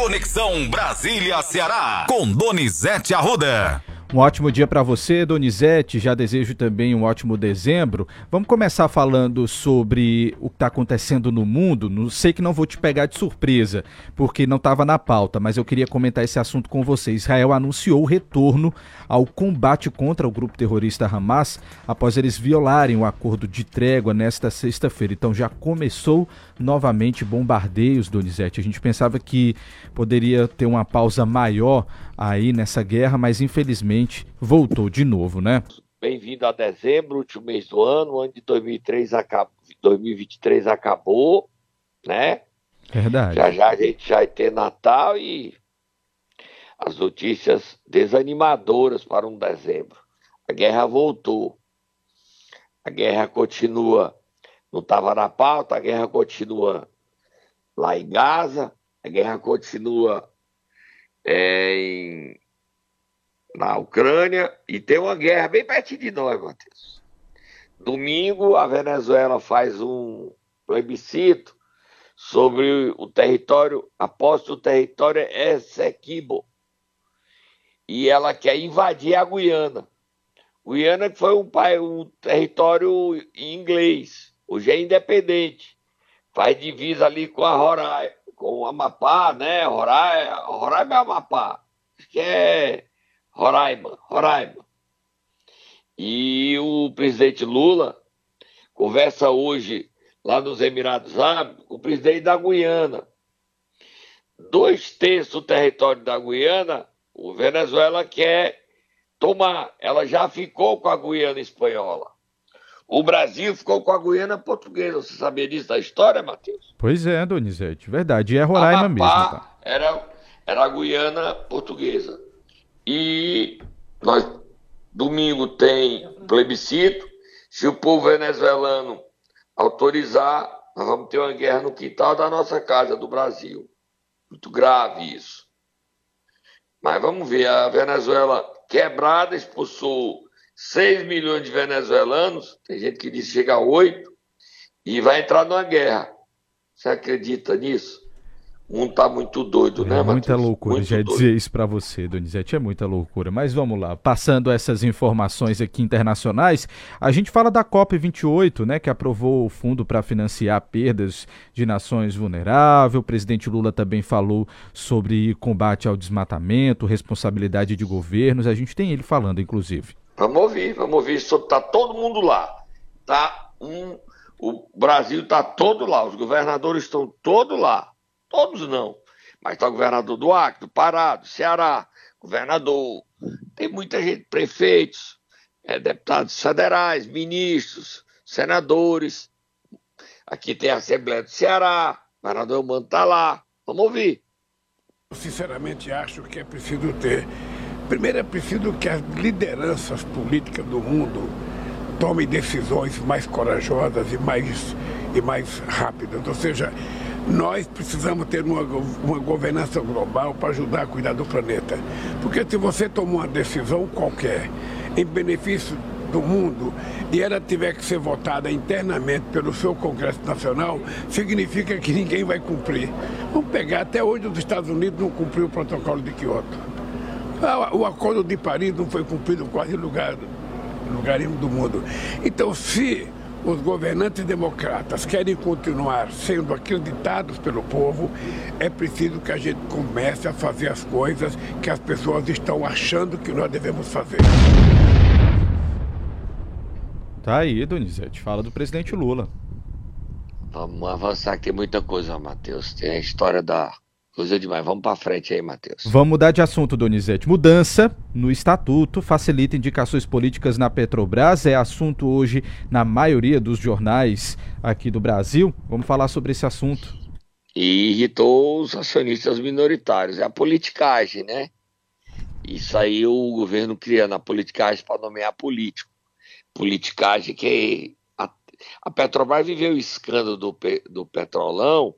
Conexão Brasília-Ceará, com Donizete Arruda. Um ótimo dia para você, Donizete. Já desejo também um ótimo dezembro. Vamos começar falando sobre o que está acontecendo no mundo. Não sei que não vou te pegar de surpresa, porque não estava na pauta, mas eu queria comentar esse assunto com você. Israel anunciou o retorno ao combate contra o grupo terrorista Hamas após eles violarem o acordo de trégua nesta sexta-feira. Então já começou novamente bombardeios, Donizete. A gente pensava que poderia ter uma pausa maior aí nessa guerra, mas infelizmente voltou de novo, né? Bem-vindo a dezembro, último mês do ano, o ano de 2003 acabou, 2023 acabou, né? Verdade. Já já a gente já vai ter Natal e as notícias desanimadoras para um dezembro. A guerra voltou. A guerra continua, não estava na pauta, a guerra continua lá em Gaza, a guerra continua é, em, na Ucrânia e tem uma guerra bem pertinho de nós, Matheus. Domingo, a Venezuela faz um plebiscito sobre o território, após o território Essequibo. E ela quer invadir a Guiana. Guiana que foi um, um território inglês, hoje é independente. Faz divisa ali com a Roraima com o Amapá, né? Roraima, Roraima é Amapá. Que é Roraima, Roraima. E o presidente Lula conversa hoje lá nos Emirados Árabes com o presidente da Guiana. Dois terços do território da Guiana, o Venezuela quer tomar. Ela já ficou com a Guiana espanhola. O Brasil ficou com a Guiana portuguesa. Você sabia disso da história, Matheus? Pois é, Donizete, verdade. E é Roraima mesmo. Tá? Era, era a Guiana portuguesa. E nós, domingo, tem plebiscito. Se o povo venezuelano autorizar, nós vamos ter uma guerra no quintal da nossa casa, do Brasil. Muito grave isso. Mas vamos ver, a Venezuela quebrada expulsou 6 milhões de venezuelanos, tem gente que diz que chega a 8, e vai entrar numa guerra. Você acredita nisso? Um tá muito doido, é né, Muita Mateus? loucura, muito já doido. dizer isso para você, Donizete, é muita loucura. Mas vamos lá, passando essas informações aqui internacionais, a gente fala da COP28, né, que aprovou o fundo para financiar perdas de nações vulneráveis. O presidente Lula também falou sobre combate ao desmatamento, responsabilidade de governos. A gente tem ele falando, inclusive. Vamos ouvir, vamos ouvir. Está todo mundo lá. Tá um, o Brasil está todo lá, os governadores estão todos lá. Todos não. Mas está o governador do Acre, do Pará, do Ceará, governador. Tem muita gente, prefeitos, é, deputados federais, ministros, senadores. Aqui tem a Assembleia do Ceará, o governador Mano está lá. Vamos ouvir. Eu sinceramente acho que é preciso ter Primeiro é preciso que as lideranças políticas do mundo tomem decisões mais corajosas e mais, e mais rápidas. Ou seja, nós precisamos ter uma, uma governança global para ajudar a cuidar do planeta. Porque se você tomar uma decisão qualquer em benefício do mundo e ela tiver que ser votada internamente pelo seu Congresso Nacional, significa que ninguém vai cumprir. Vamos pegar, até hoje os Estados Unidos não cumpriu o protocolo de Kioto. Ah, o Acordo de Paris não foi cumprido em quase lugar, lugar do mundo. Então, se os governantes democratas querem continuar sendo acreditados pelo povo, é preciso que a gente comece a fazer as coisas que as pessoas estão achando que nós devemos fazer. Tá aí, Donizete. Fala do presidente Lula. Vamos avançar que tem muita coisa, Matheus. Tem a história da Coisa demais. Vamos para frente aí, Matheus. Vamos mudar de assunto, Donizete. Mudança no estatuto facilita indicações políticas na Petrobras. É assunto hoje na maioria dos jornais aqui do Brasil. Vamos falar sobre esse assunto. E irritou os acionistas minoritários. É a politicagem, né? Isso aí o governo criando a politicagem para nomear político. Politicagem que a, a Petrobras viveu o escândalo do, do Petrolão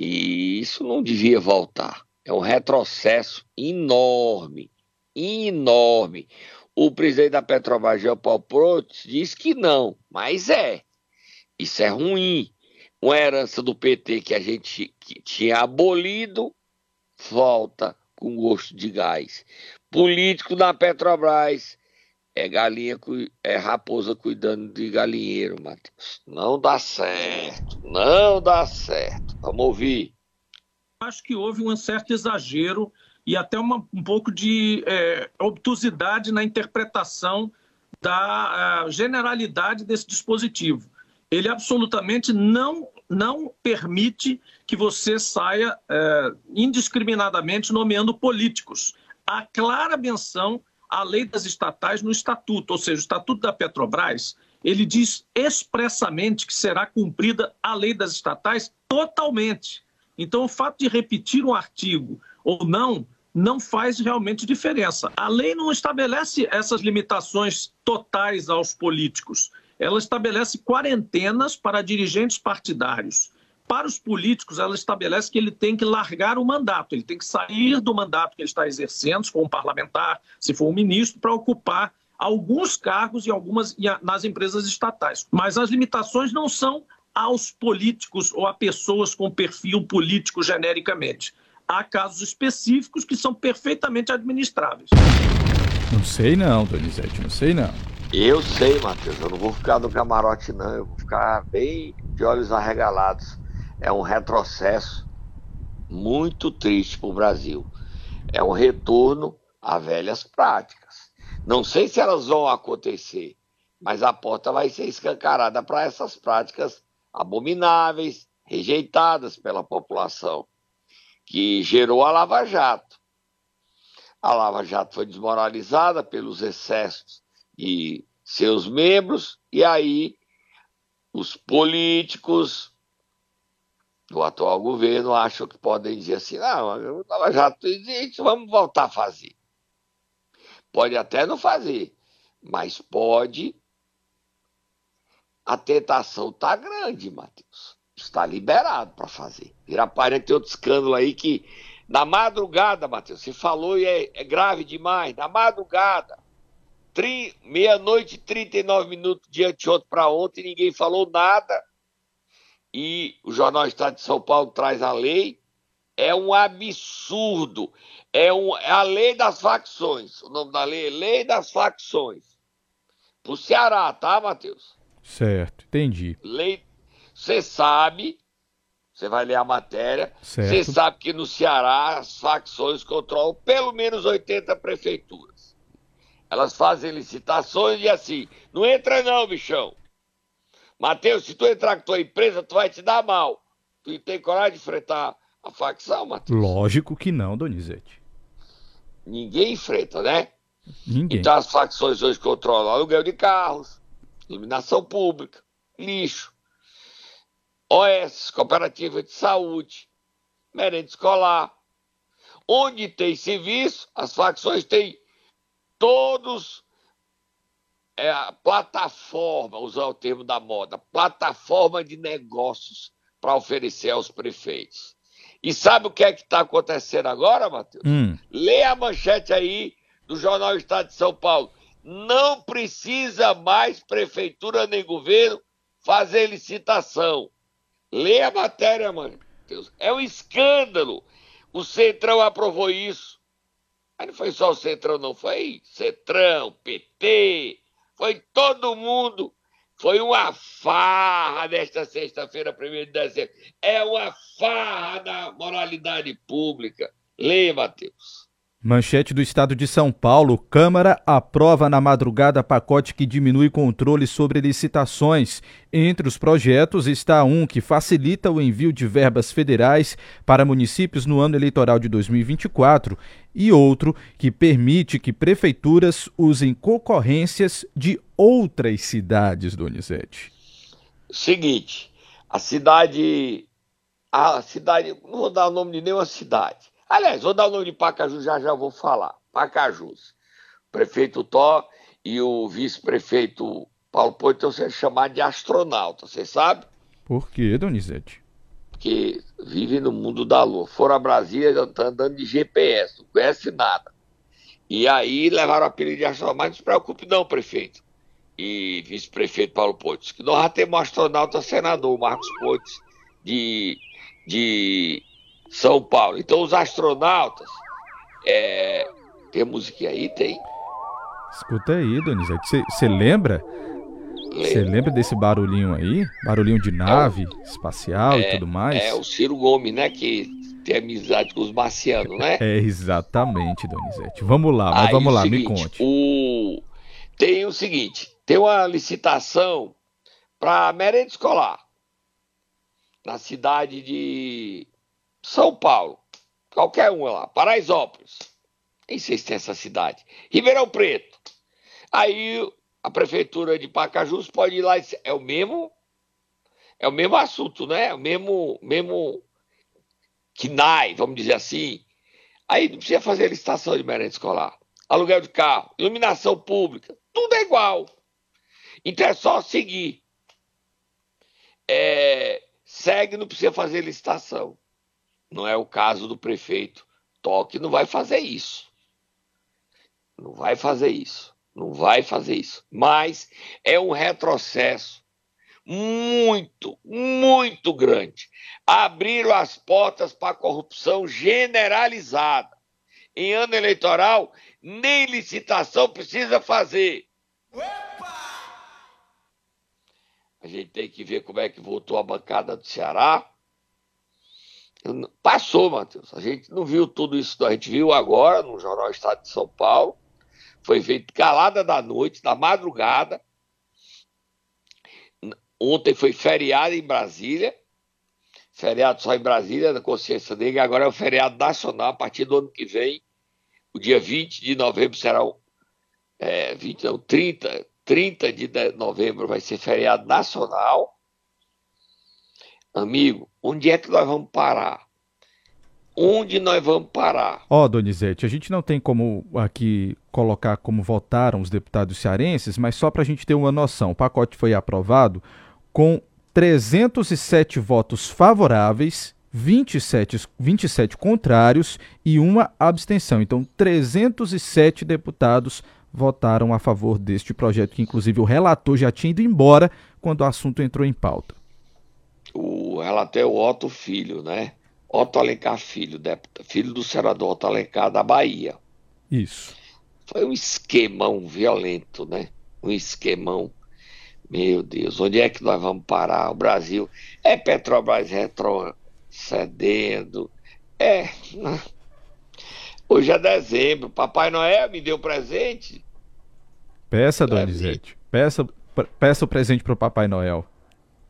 e isso não devia voltar. É um retrocesso enorme, enorme. O presidente da Petrobras, Jean Paul Protz, diz que não, mas é. Isso é ruim. Uma herança do PT que a gente que tinha abolido, volta com gosto de gás. Político na Petrobras é galinha, é raposa cuidando de galinheiro, Matheus. Não dá certo, não dá certo. Vamos ouvir. Acho que houve um certo exagero e até uma, um pouco de é, obtusidade na interpretação da generalidade desse dispositivo. Ele absolutamente não, não permite que você saia é, indiscriminadamente nomeando políticos. Há clara menção à lei das estatais no estatuto, ou seja, o estatuto da Petrobras, ele diz expressamente que será cumprida a lei das estatais totalmente. Então, o fato de repetir um artigo ou não não faz realmente diferença. A lei não estabelece essas limitações totais aos políticos. Ela estabelece quarentenas para dirigentes partidários. Para os políticos, ela estabelece que ele tem que largar o mandato, ele tem que sair do mandato que ele está exercendo, se for um parlamentar, se for um ministro, para ocupar alguns cargos em algumas nas empresas estatais. Mas as limitações não são aos políticos ou a pessoas com perfil político genericamente há casos específicos que são perfeitamente administráveis. Não sei não, Donizete, não sei não. Eu sei, Matheus, eu não vou ficar no camarote não, eu vou ficar bem de olhos arregalados. É um retrocesso muito triste para o Brasil. É um retorno a velhas práticas. Não sei se elas vão acontecer, mas a porta vai ser escancarada para essas práticas abomináveis, rejeitadas pela população que gerou a Lava Jato. A Lava Jato foi desmoralizada pelos excessos de seus membros, e aí os políticos do atual governo acham que podem dizer assim: não, a Lava Jato existe, vamos voltar a fazer. Pode até não fazer, mas pode. A tentação está grande, Matheus está liberado para fazer. Irapari tem outro escândalo aí que, na madrugada, Matheus, se falou e é, é grave demais, na madrugada, meia-noite e 39 minutos de anteontem para ontem, ninguém falou nada. E o Jornal Estado de São Paulo traz a lei. É um absurdo. É, um, é a lei das facções. O nome da lei é Lei das Facções. Pro Ceará, tá, Matheus? Certo, entendi. Lei, você sabe, você vai ler a matéria, você sabe que no Ceará as facções controlam pelo menos 80 prefeituras. Elas fazem licitações e assim, não entra não, bichão. Matheus, se tu entrar com tua empresa, tu vai te dar mal. Tu tem coragem de enfrentar a facção, Matheus? Lógico que não, Donizete. Ninguém enfrenta, né? Ninguém. Então as facções hoje controlam aluguel de carros, iluminação pública, lixo, OS, Cooperativa de Saúde, merenda escolar. Onde tem serviço, as facções têm todos é, a plataforma, usar o termo da moda, plataforma de negócios para oferecer aos prefeitos. E sabe o que é que está acontecendo agora, Matheus? Hum. Lê a manchete aí do Jornal Estado de São Paulo. Não precisa mais prefeitura nem governo fazer licitação. Lê a matéria, mano. Deus. É um escândalo. O Centrão aprovou isso. Mas não foi só o Centrão, não. Foi Centrão, PT, foi todo mundo. Foi uma farra nesta sexta-feira, 1 de dezembro. É uma farra da moralidade pública. Lê, Matheus. Manchete do Estado de São Paulo: Câmara aprova na madrugada pacote que diminui controle sobre licitações. Entre os projetos está um que facilita o envio de verbas federais para municípios no ano eleitoral de 2024 e outro que permite que prefeituras usem concorrências de outras cidades, Donizete. Seguinte, a cidade. A cidade. Não vou dar o nome de nenhuma cidade Aliás, vou dar o nome de Pacaju, já já vou falar. Pacajus. O prefeito Tó e o vice-prefeito Paulo Poito estão sendo chamados de astronauta, você sabe? Por quê, Donizete? Porque vivem no mundo da lua. Foram a Brasília, estão andando de GPS, não conhece nada. E aí levaram o apelido de astronauta. Mas não se preocupe não, prefeito. E vice-prefeito Paulo Poito. Que nós já temos um astronauta senador, Marcos Poito, de, de São Paulo. Então os astronautas. É... Tem música aí? Tem. Escuta aí, Donizete. Você lembra? Você lembra desse barulhinho aí? Barulhinho de nave é, espacial é, e tudo mais? É o Ciro Gomes, né? Que tem amizade com os marcianos, né? É, exatamente, Donizete. Vamos lá, mas aí, vamos lá, seguinte, me conte. O... Tem o seguinte: tem uma licitação para merenda escolar na cidade de São Paulo. Qualquer uma lá. Paraisópolis. Nem sei se tem essa cidade. Ribeirão Preto. Aí a prefeitura de Pacajus pode ir lá e dizer, é o mesmo é o mesmo assunto, né? É o mesmo mesmo KNAI, vamos dizer assim. Aí não precisa fazer licitação de merenda escolar. Aluguel de carro, iluminação pública, tudo é igual. Então é só seguir. É, segue, não precisa fazer licitação. Não é o caso do prefeito Toque, não vai fazer isso. Não vai fazer isso. Não vai fazer isso. Mas é um retrocesso muito, muito grande. Abriram as portas para a corrupção generalizada. Em ano eleitoral, nem licitação precisa fazer. A gente tem que ver como é que voltou a bancada do Ceará. Passou, Matheus. A gente não viu tudo isso, a gente viu agora no Jornal Estado de São Paulo foi feito calada da noite, da madrugada. Ontem foi feriado em Brasília, feriado só em Brasília, da consciência negra, agora é o feriado nacional, a partir do ano que vem, o dia 20 de novembro será o. É, 20, não, 30, 30 de novembro vai ser feriado nacional. Amigo, onde é que nós vamos parar? onde nós vamos parar. Ó, oh, Donizete, a gente não tem como aqui colocar como votaram os deputados cearenses, mas só para a gente ter uma noção, o pacote foi aprovado com 307 votos favoráveis, 27, 27 contrários e uma abstenção. Então, 307 deputados votaram a favor deste projeto, que inclusive o relator já tinha ido embora quando o assunto entrou em pauta. O relator é o Otto Filho, né? Otto Alencar Filho, filho do senador Otto Alencar da Bahia. Isso. Foi um esquemão violento, né? Um esquemão. Meu Deus, onde é que nós vamos parar? O Brasil é Petrobras retrocedendo. É. Né? Hoje é dezembro. Papai Noel me deu presente. Peça, Donizete. Peça, peça o presente para o Papai Noel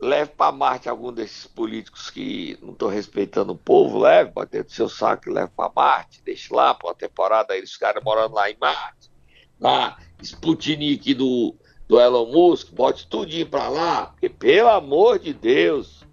leve para Marte algum desses políticos que não estão respeitando o povo, leve, pode ter do seu saco e leve para Marte, deixe lá para uma temporada aí, os caras morando lá em Marte. Na Sputnik do, do Elon Musk, bote tudinho para lá, porque pelo amor de Deus,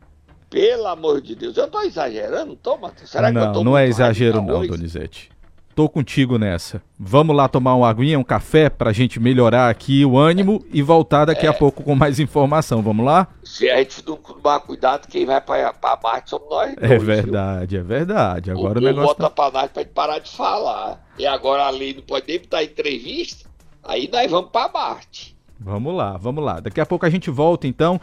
pelo amor de Deus, eu estou exagerando, tô, Matheus? Será não, que eu tô Não é exagero não, Donizete. Tô contigo nessa. Vamos lá tomar uma aguinha, um café pra gente melhorar aqui o ânimo e voltar daqui é. a pouco com mais informação. Vamos lá? Se a gente não tomar cuidado, quem vai pra, pra Marte somos nós é dois, É verdade, viu? é verdade. Agora o, o negócio. Bota tá... pra Marte pra gente parar de falar. E agora ali não pode nem botar entrevista. Aí nós vamos pra Marte. Vamos lá, vamos lá. Daqui a pouco a gente volta então.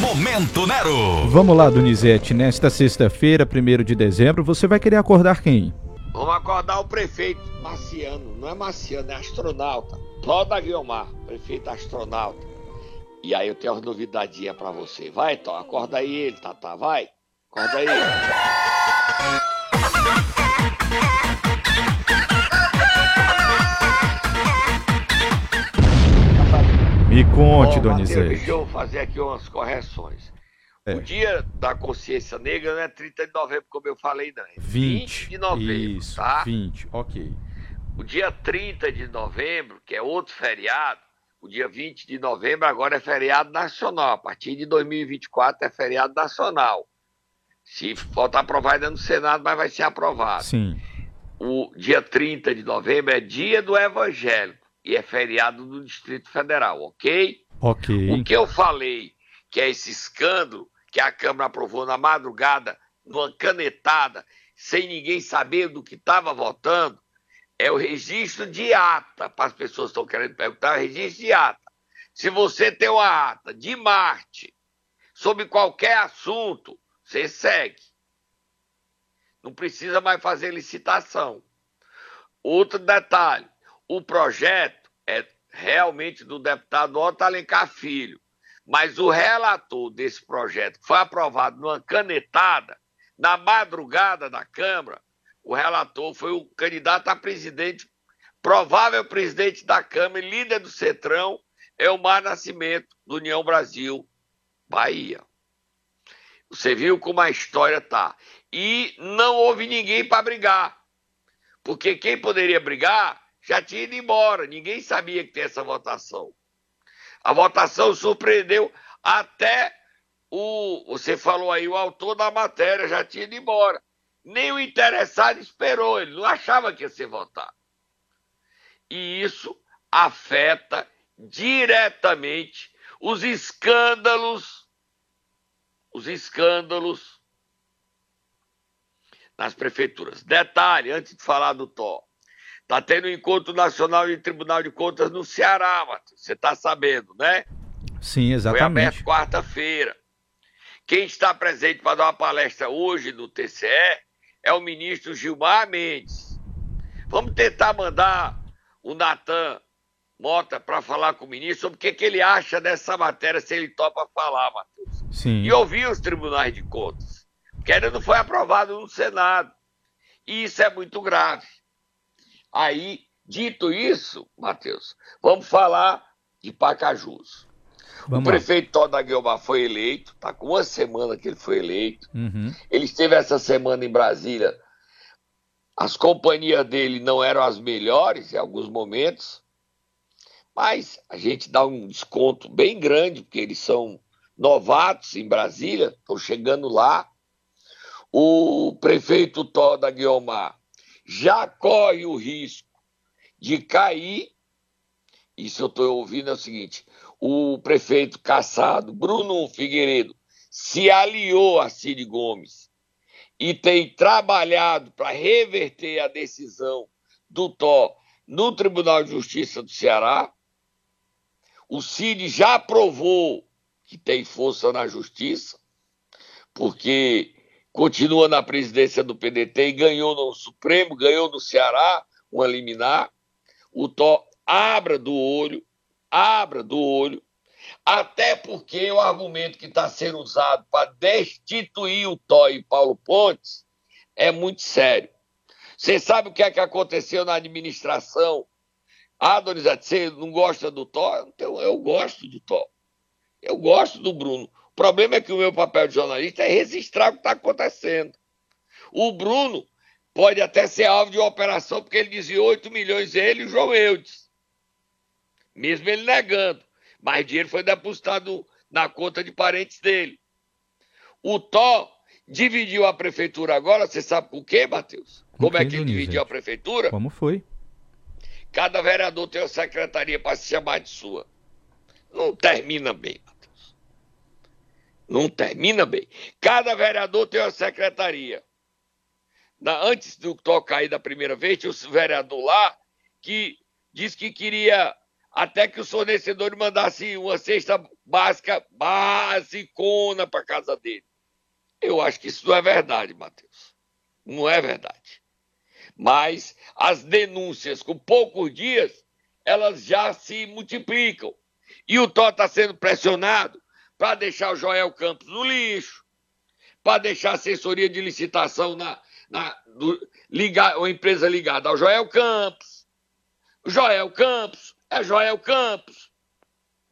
Momento Nero! Vamos lá, Donizete. Nesta sexta-feira, 1 de dezembro, você vai querer acordar quem? Vamos acordar o prefeito marciano, não é marciano, é astronauta. Toda Guilmar, prefeito astronauta. E aí eu tenho uma novidadinha para você. Vai, Tó, acorda aí ele, Tata, vai. Acorda aí. Me conte, Donizete. Deixa eu fazer aqui umas correções. É. O dia da consciência negra não é 30 de novembro, como eu falei, não. É 20, 20 de novembro, isso, tá? 20, ok. O dia 30 de novembro, que é outro feriado, o dia 20 de novembro agora é feriado nacional. A partir de 2024 é feriado nacional. Se faltar aprovar ainda no Senado, mas vai ser aprovado. Sim. O dia 30 de novembro é dia do evangélico e é feriado do Distrito Federal, ok? Ok. O que eu falei que é esse escândalo que a Câmara aprovou na madrugada, numa canetada, sem ninguém saber do que estava votando, é o registro de ata, para as pessoas que estão querendo perguntar, é registro de ata. Se você tem uma ata de Marte, sobre qualquer assunto, você segue. Não precisa mais fazer licitação. Outro detalhe: o projeto é realmente do deputado Otto Alencar Filho, mas o relator desse projeto, que foi aprovado numa canetada, na madrugada da Câmara, o relator foi o candidato a presidente, provável presidente da Câmara e líder do Cetrão, Elmar Nascimento, do União Brasil, Bahia. Você viu como a história tá. E não houve ninguém para brigar. Porque quem poderia brigar já tinha ido embora. Ninguém sabia que tem essa votação. A votação surpreendeu até o. Você falou aí, o autor da matéria já tinha ido embora. Nem o interessado esperou, ele não achava que ia ser votado. E isso afeta diretamente os escândalos, os escândalos nas prefeituras. Detalhe, antes de falar do TO, está tendo um encontro nacional de Tribunal de Contas no Ceará, Matheus. Você está sabendo, né? Sim, exatamente. Foi aberto quarta-feira. Quem está presente para dar uma palestra hoje no TCE é o ministro Gilmar Mendes. Vamos tentar mandar o Natan Mota para falar com o ministro sobre o que, que ele acha dessa matéria, se ele topa falar, Matheus. Sim. E ouvir os tribunais de contas, que ainda não foi aprovado no Senado. E isso é muito grave. Aí, dito isso, Matheus, vamos falar de Pacajus. Vamos o prefeito Toda Guilmar foi eleito, está com uma semana que ele foi eleito. Uhum. Ele esteve essa semana em Brasília. As companhias dele não eram as melhores em alguns momentos, mas a gente dá um desconto bem grande, porque eles são novatos em Brasília, estão chegando lá. O prefeito Toda Guilmar já corre o risco de cair. Isso eu estou ouvindo é o seguinte: o prefeito caçado, Bruno Figueiredo, se aliou a Cid Gomes e tem trabalhado para reverter a decisão do TO no Tribunal de Justiça do Ceará. O Cid já provou que tem força na justiça, porque continua na presidência do PDT e ganhou no Supremo, ganhou no Ceará, um liminar. O Tó abra do olho, abra do olho, até porque o argumento que está sendo usado para destituir o Tó e Paulo Pontes é muito sério. Você sabe o que é que aconteceu na administração? Ah, Donizete, você não gosta do Tó? Então, eu gosto do Tó. Eu gosto do Bruno. O problema é que o meu papel de jornalista é registrar o que está acontecendo. O Bruno pode até ser alvo de uma operação, porque ele dizia 8 milhões ele e o João Eudes. Mesmo ele negando. Mas dinheiro foi depositado na conta de parentes dele. O Tó dividiu a prefeitura agora, você sabe por quê, Matheus? Como é que ele dividiu a prefeitura? Como foi? Cada vereador tem uma secretaria para se chamar de sua. Não termina bem. Não termina bem. Cada vereador tem uma secretaria. Na, antes do tocar aí da primeira vez, tinha o vereador lá que disse que queria até que os fornecedores mandassem uma cesta básica, basicona para casa dele. Eu acho que isso não é verdade, Matheus. Não é verdade. Mas as denúncias, com poucos dias, elas já se multiplicam. E o Tó está sendo pressionado para deixar o Joel Campos no lixo, para deixar a assessoria de licitação na, na do, empresa ligada ao Joel Campos. O Joel Campos é Joel Campos.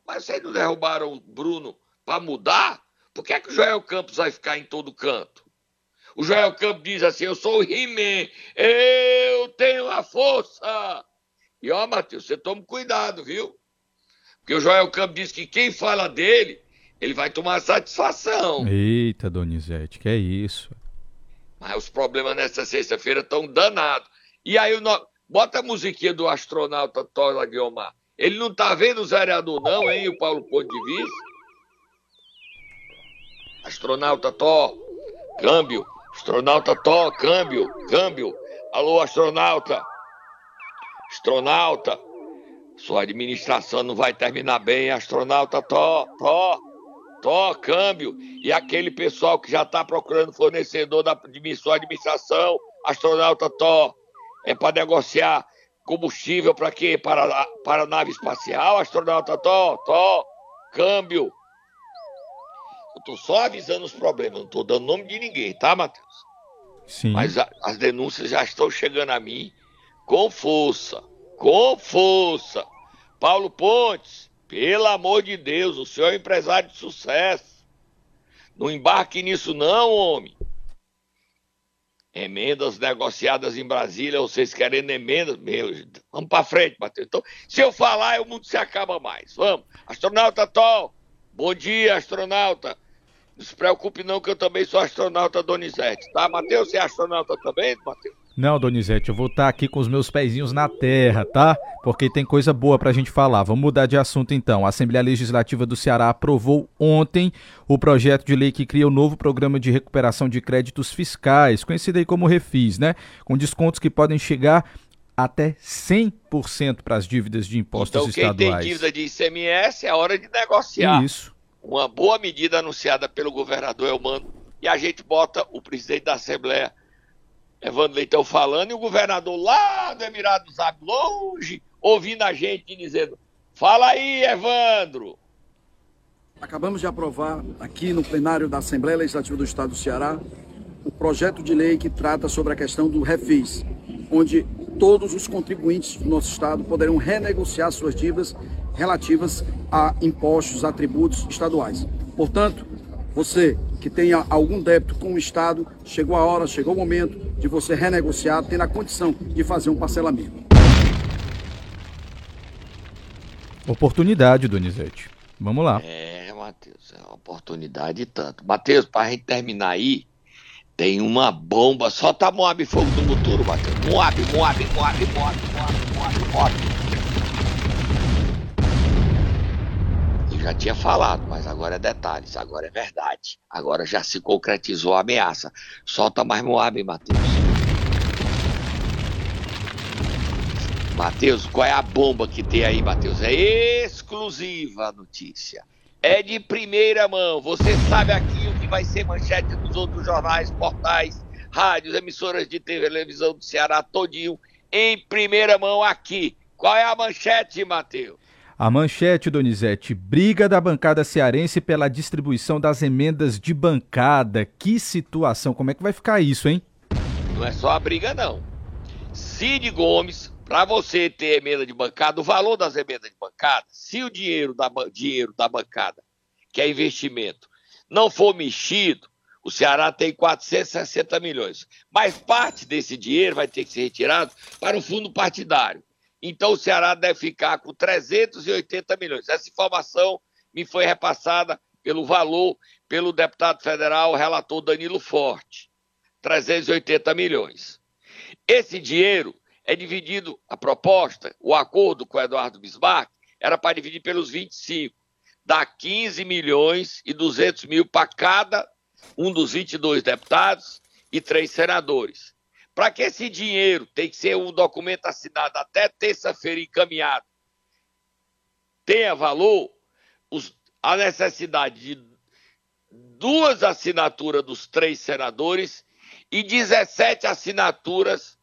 Mas vocês não derrubaram o Bruno para mudar? Por que, é que o Joel Campos vai ficar em todo canto? O Joel Campos diz assim: Eu sou o He-Man, eu tenho a força. E ó, Matheus, você toma cuidado, viu? Porque o Joel Campos diz que quem fala dele ele vai tomar satisfação. Eita, Donizete, que é isso? Mas os problemas nessa sexta-feira estão danados. E aí, no... bota a musiquinha do astronauta Tola Guiomar. Ele não tá vendo os vereadores, não, hein, o Paulo Ponte de Vista? Astronauta Tó, câmbio. Astronauta Tó, câmbio, câmbio. Alô, astronauta. Astronauta. Sua administração não vai terminar bem, astronauta Tó, Tó. Tó, câmbio, e aquele pessoal que já está procurando fornecedor da, de sua administração, astronauta Tó, é para negociar combustível para quê? Para, para a nave espacial, astronauta Tó, Tó, câmbio. Eu estou só avisando os problemas, não estou dando nome de ninguém, tá, Matheus? Sim. Mas a, as denúncias já estão chegando a mim com força, com força. Paulo Pontes, pelo amor de Deus, o senhor é um empresário de sucesso. Não embarque nisso não, homem. Emendas negociadas em Brasília, vocês querendo emendas? Meu, vamos para frente, Matheus. Então, se eu falar, o mundo se acaba mais. Vamos. Astronauta Tol, bom dia, astronauta. Não se preocupe não que eu também sou astronauta Donizete, tá? Matheus, você é astronauta também, Matheus? Não, Donizete, eu vou estar tá aqui com os meus pezinhos na terra, tá? Porque tem coisa boa pra gente falar. Vamos mudar de assunto então. A Assembleia Legislativa do Ceará aprovou ontem o projeto de lei que cria o novo programa de recuperação de créditos fiscais, conhecido aí como Refis, né? Com descontos que podem chegar até 100% para as dívidas de impostos então, estaduais. Então, quem tem dívida de ICMS é hora de negociar. Isso uma boa medida anunciada pelo governador Elmano, e a gente bota o presidente da Assembleia, Evandro Leitão, falando, e o governador lá do Emirados Árabes, longe, ouvindo a gente dizendo: Fala aí, Evandro. Acabamos de aprovar aqui no plenário da Assembleia Legislativa do Estado do Ceará o projeto de lei que trata sobre a questão do refis, onde todos os contribuintes do nosso Estado poderão renegociar suas dívidas relativas a impostos, atributos estaduais. Portanto, você que tenha algum débito com o Estado, chegou a hora, chegou o momento de você renegociar, tendo a condição de fazer um parcelamento. Oportunidade, Donizete. Vamos lá. É, Matheus, é uma oportunidade tanto. Matheus, para a gente terminar aí, tem uma bomba. Solta a Moab Fogo do Muturo, Matheus. Moab, Moab, Moab, Moab, Moab, Moab, Moab. Já tinha falado, mas agora é detalhes, agora é verdade. Agora já se concretizou a ameaça. Solta mais Moab, Matheus. Matheus, qual é a bomba que tem aí, Matheus? É exclusiva a notícia. É de primeira mão. Você sabe aqui o que vai ser manchete dos outros jornais, portais, rádios, emissoras de televisão do Ceará todinho em primeira mão aqui. Qual é a manchete, Matheus? A manchete, Donizete, briga da bancada cearense pela distribuição das emendas de bancada. Que situação, como é que vai ficar isso, hein? Não é só a briga, não. Cid Gomes, para você ter emenda de bancada, o valor das emendas de bancada, se o dinheiro da, dinheiro da bancada, que é investimento, não for mexido, o Ceará tem 460 milhões. Mas parte desse dinheiro vai ter que ser retirado para o fundo partidário. Então o Ceará deve ficar com 380 milhões. Essa informação me foi repassada pelo valor pelo deputado federal relator Danilo Forte. 380 milhões. Esse dinheiro é dividido, a proposta, o acordo com o Eduardo Bismarck, era para dividir pelos 25. Dá 15 milhões e 200 mil para cada um dos 22 deputados e três senadores. Para que esse dinheiro tem que ser um documento assinado até terça-feira encaminhado, tenha valor, os, a necessidade de duas assinaturas dos três senadores e 17 assinaturas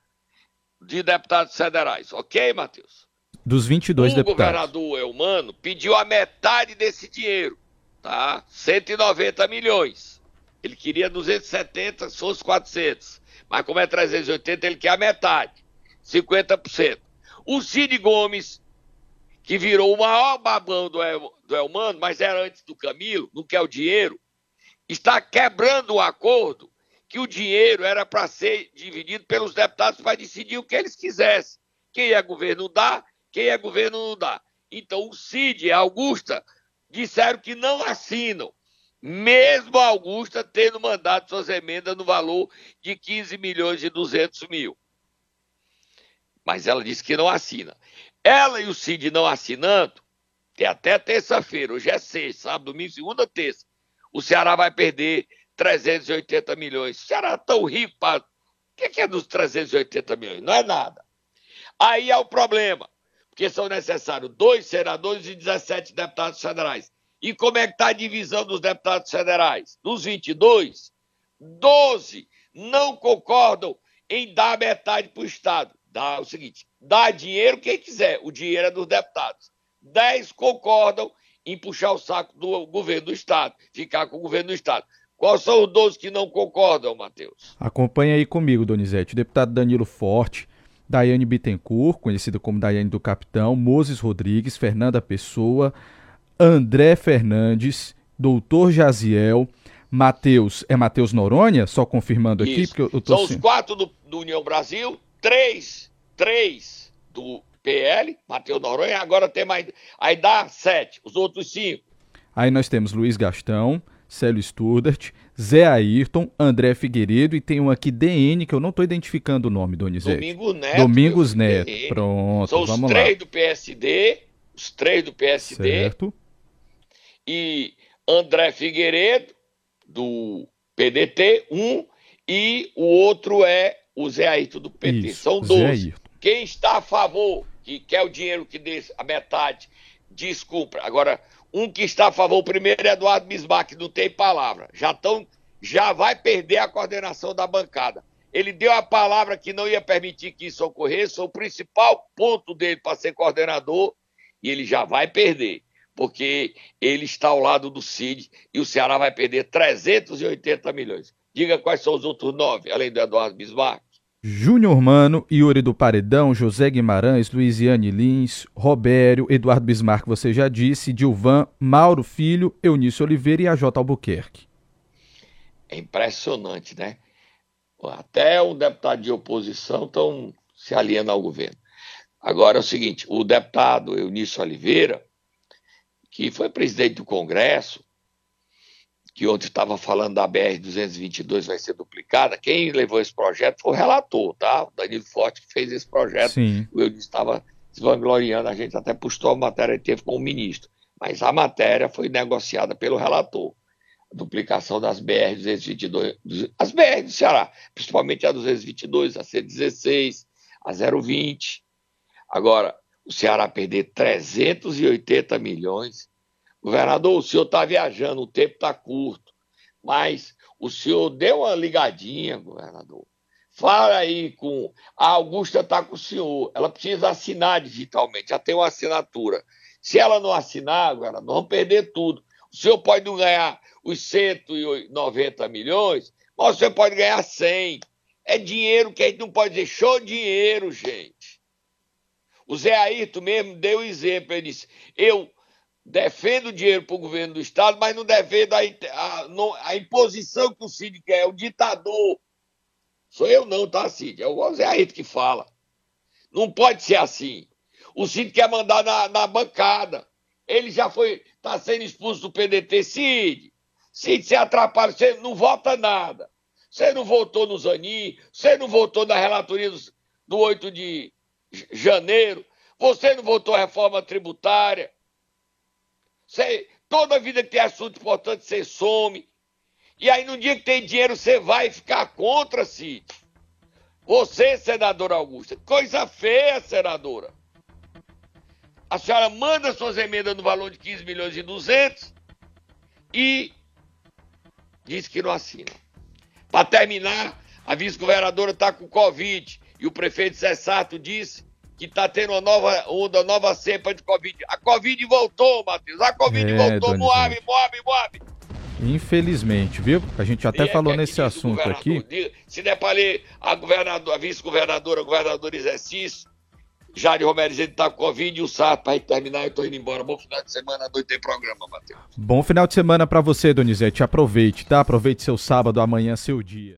de deputados federais. Ok, Matheus? Dos 22 o deputados. O governador Elmano pediu a metade desse dinheiro, tá? 190 milhões. Ele queria 270, se fosse 400. Mas como é 380, ele quer a metade, 50%. O Cid Gomes, que virou o maior babão do, El, do Elmano, mas era antes do Camilo, não quer o dinheiro, está quebrando o acordo que o dinheiro era para ser dividido pelos deputados para decidir o que eles quisessem. Quem é governo dá, quem é governo não dá. Então o Cid e a Augusta disseram que não assinam mesmo Augusta tendo mandado suas emendas no valor de 15 milhões e 200 mil. Mas ela disse que não assina. Ela e o Cid não assinando, que é até terça-feira, hoje é sexta, sábado, domingo, segunda, terça, o Ceará vai perder 380 milhões. O Ceará é tão rico, para... o que é dos 380 milhões? Não é nada. Aí é o problema, porque são necessários dois senadores e 17 deputados federais. E como é que está a divisão dos deputados federais? Dos 22, 12 não concordam em dar metade para o Estado. Dá o seguinte: dá dinheiro quem quiser, o dinheiro é dos deputados. 10 concordam em puxar o saco do governo do Estado, ficar com o governo do Estado. Quais são os 12 que não concordam, Matheus? Acompanha aí comigo, Donizete. O deputado Danilo Forte, Daiane Bittencourt, conhecida como Daiane do Capitão, Moses Rodrigues, Fernanda Pessoa, André Fernandes, Doutor Jaziel, Matheus. É Matheus Noronha? Só confirmando aqui, Isso. porque eu tô São os quatro do, do União Brasil, três, três do PL, Matheus Noronha, agora tem mais. Aí dá sete, os outros cinco. Aí nós temos Luiz Gastão, Célio Sturdart, Zé Ayrton, André Figueiredo e tem um aqui DN que eu não estou identificando o nome, Donizete. Domingos Neto. Domingos Neto. filho. Pronto, São os vamos três lá. do PSD, os três do PSD, Certo. E André Figueiredo, do PDT, um, e o outro é o Zé Ayrton do PT. Isso, São Zé 12. Ayrton. Quem está a favor, que quer o dinheiro que dê a metade, desculpa. Agora, um que está a favor, o primeiro é Eduardo Bismarck, não tem palavra. Já, tão, já vai perder a coordenação da bancada. Ele deu a palavra que não ia permitir que isso ocorresse, o principal ponto dele para ser coordenador, e ele já vai perder, porque ele está ao lado do Cid e o Ceará vai perder 380 milhões. Diga quais são os outros nove, além do Eduardo Bismarck. Júnior Mano, Yuri do Paredão, José Guimarães, Luiziane Lins, Robério, Eduardo Bismarck, você já disse, Dilvan, Mauro Filho, Eunício Oliveira e a J. Albuquerque. É impressionante, né? Até um deputado de oposição estão se aliando ao governo. Agora é o seguinte: o deputado Eunício Oliveira, que foi presidente do Congresso, que ontem estava falando da BR-222 vai ser duplicada, quem levou esse projeto foi o relator, tá? O Danilo Forte que fez esse projeto. Sim. O Eunício estava se vangloriando, a gente até postou a matéria que teve com o ministro. Mas a matéria foi negociada pelo relator. A duplicação das BR-222, as BR do Ceará, principalmente a 222, a C16, a 020. Agora, o Ceará perder 380 milhões. Governador, o senhor está viajando, o tempo está curto, mas o senhor deu uma ligadinha, governador. Fala aí com. A Augusta está com o senhor. Ela precisa assinar digitalmente, já tem uma assinatura. Se ela não assinar, agora, nós vamos perder tudo. O senhor pode não ganhar os 190 milhões, mas você pode ganhar 100. É dinheiro que a gente não pode dizer, show dinheiro, gente. O Zé Ayrton mesmo deu exemplo, ele disse, eu defendo dinheiro para o governo do Estado, mas não defendo a, a, a imposição que o Cid quer, o ditador. Sou eu não, tá, Cid? É o Zé Ayrton que fala. Não pode ser assim. O Cid quer mandar na, na bancada. Ele já foi, está sendo expulso do PDT. Cid, Cid, você atrapalha, você não vota nada. Você não votou no Zanin, você não votou na relatoria do, do 8 de janeiro, você não votou a reforma tributária. Você, toda vida que tem assunto importante, você some. E aí, no dia que tem dinheiro, você vai ficar contra, Cid. Você, senadora Augusta, coisa feia, senadora. A senhora manda suas emendas no valor de 15 milhões e 200 e diz que não assina. Para terminar, a vice-governadora está com Covid e o prefeito Cessato disse que está tendo uma nova onda, nova cepa de Covid. A Covid voltou, Matheus. A Covid É, voltou. Moab, Moab, Moab. Infelizmente, viu? A gente até E é falou que nesse assunto aqui. Diga- Se der para ler a, governador, a vice-governadora, o governador exercício, Jade Romero dizendo que está com Covid e o Sato, para terminar, eu estou indo embora. Bom final de semana, à noite tem programa, Matheus. Bom final de semana para você, Donizete. Aproveite, tá? Aproveite seu sábado, amanhã seu dia.